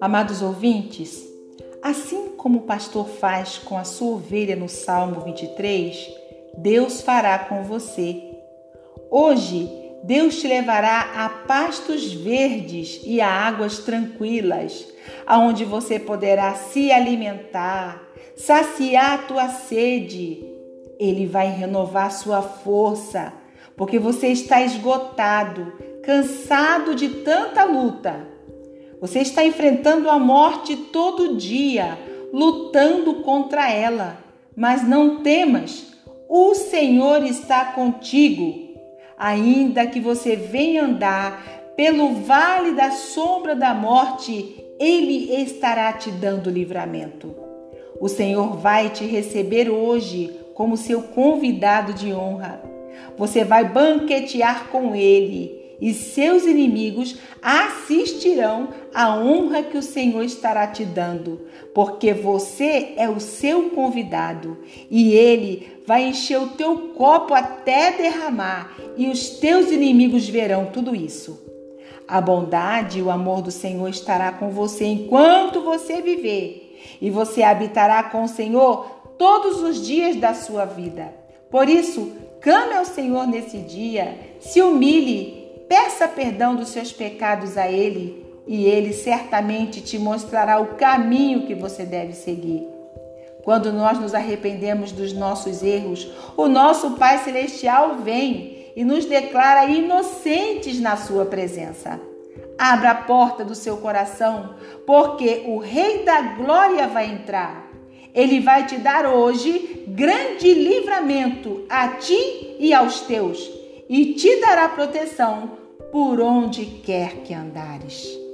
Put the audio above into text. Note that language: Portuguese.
Amados ouvintes, assim como o pastor faz com a sua ovelha no Salmo 23, Deus fará com você. Hoje, Deus te levará a pastos verdes e a águas tranquilas, aonde você poderá se alimentar, saciar a tua sede. Ele vai renovar sua força, porque você está esgotado, cansado de tanta luta. Você está enfrentando a morte todo dia, lutando contra ela. Mas não temas, o Senhor está contigo. Ainda que você venha andar pelo vale da sombra da morte, Ele estará te dando livramento. O Senhor vai te receber hoje como seu convidado de honra. Você vai banquetear com Ele e seus inimigos assistirão à honra que o Senhor estará te dando, porque você é o seu convidado e ele vai encher o teu copo até derramar, e os teus inimigos verão tudo isso. A bondade e o amor do Senhor estará com você enquanto você viver, e você habitará com o Senhor todos os dias da sua vida. Por isso, clame ao Senhor nesse dia, se humilhe Peça perdão dos seus pecados a Ele e Ele certamente te mostrará o caminho que você deve seguir. Quando nós nos arrependemos dos nossos erros, o nosso Pai Celestial vem e nos declara inocentes na Sua presença. Abra a porta do seu coração, porque o Rei da Glória vai entrar. Ele vai te dar hoje grande livramento a ti e aos teus e te dará proteção por onde quer que andares.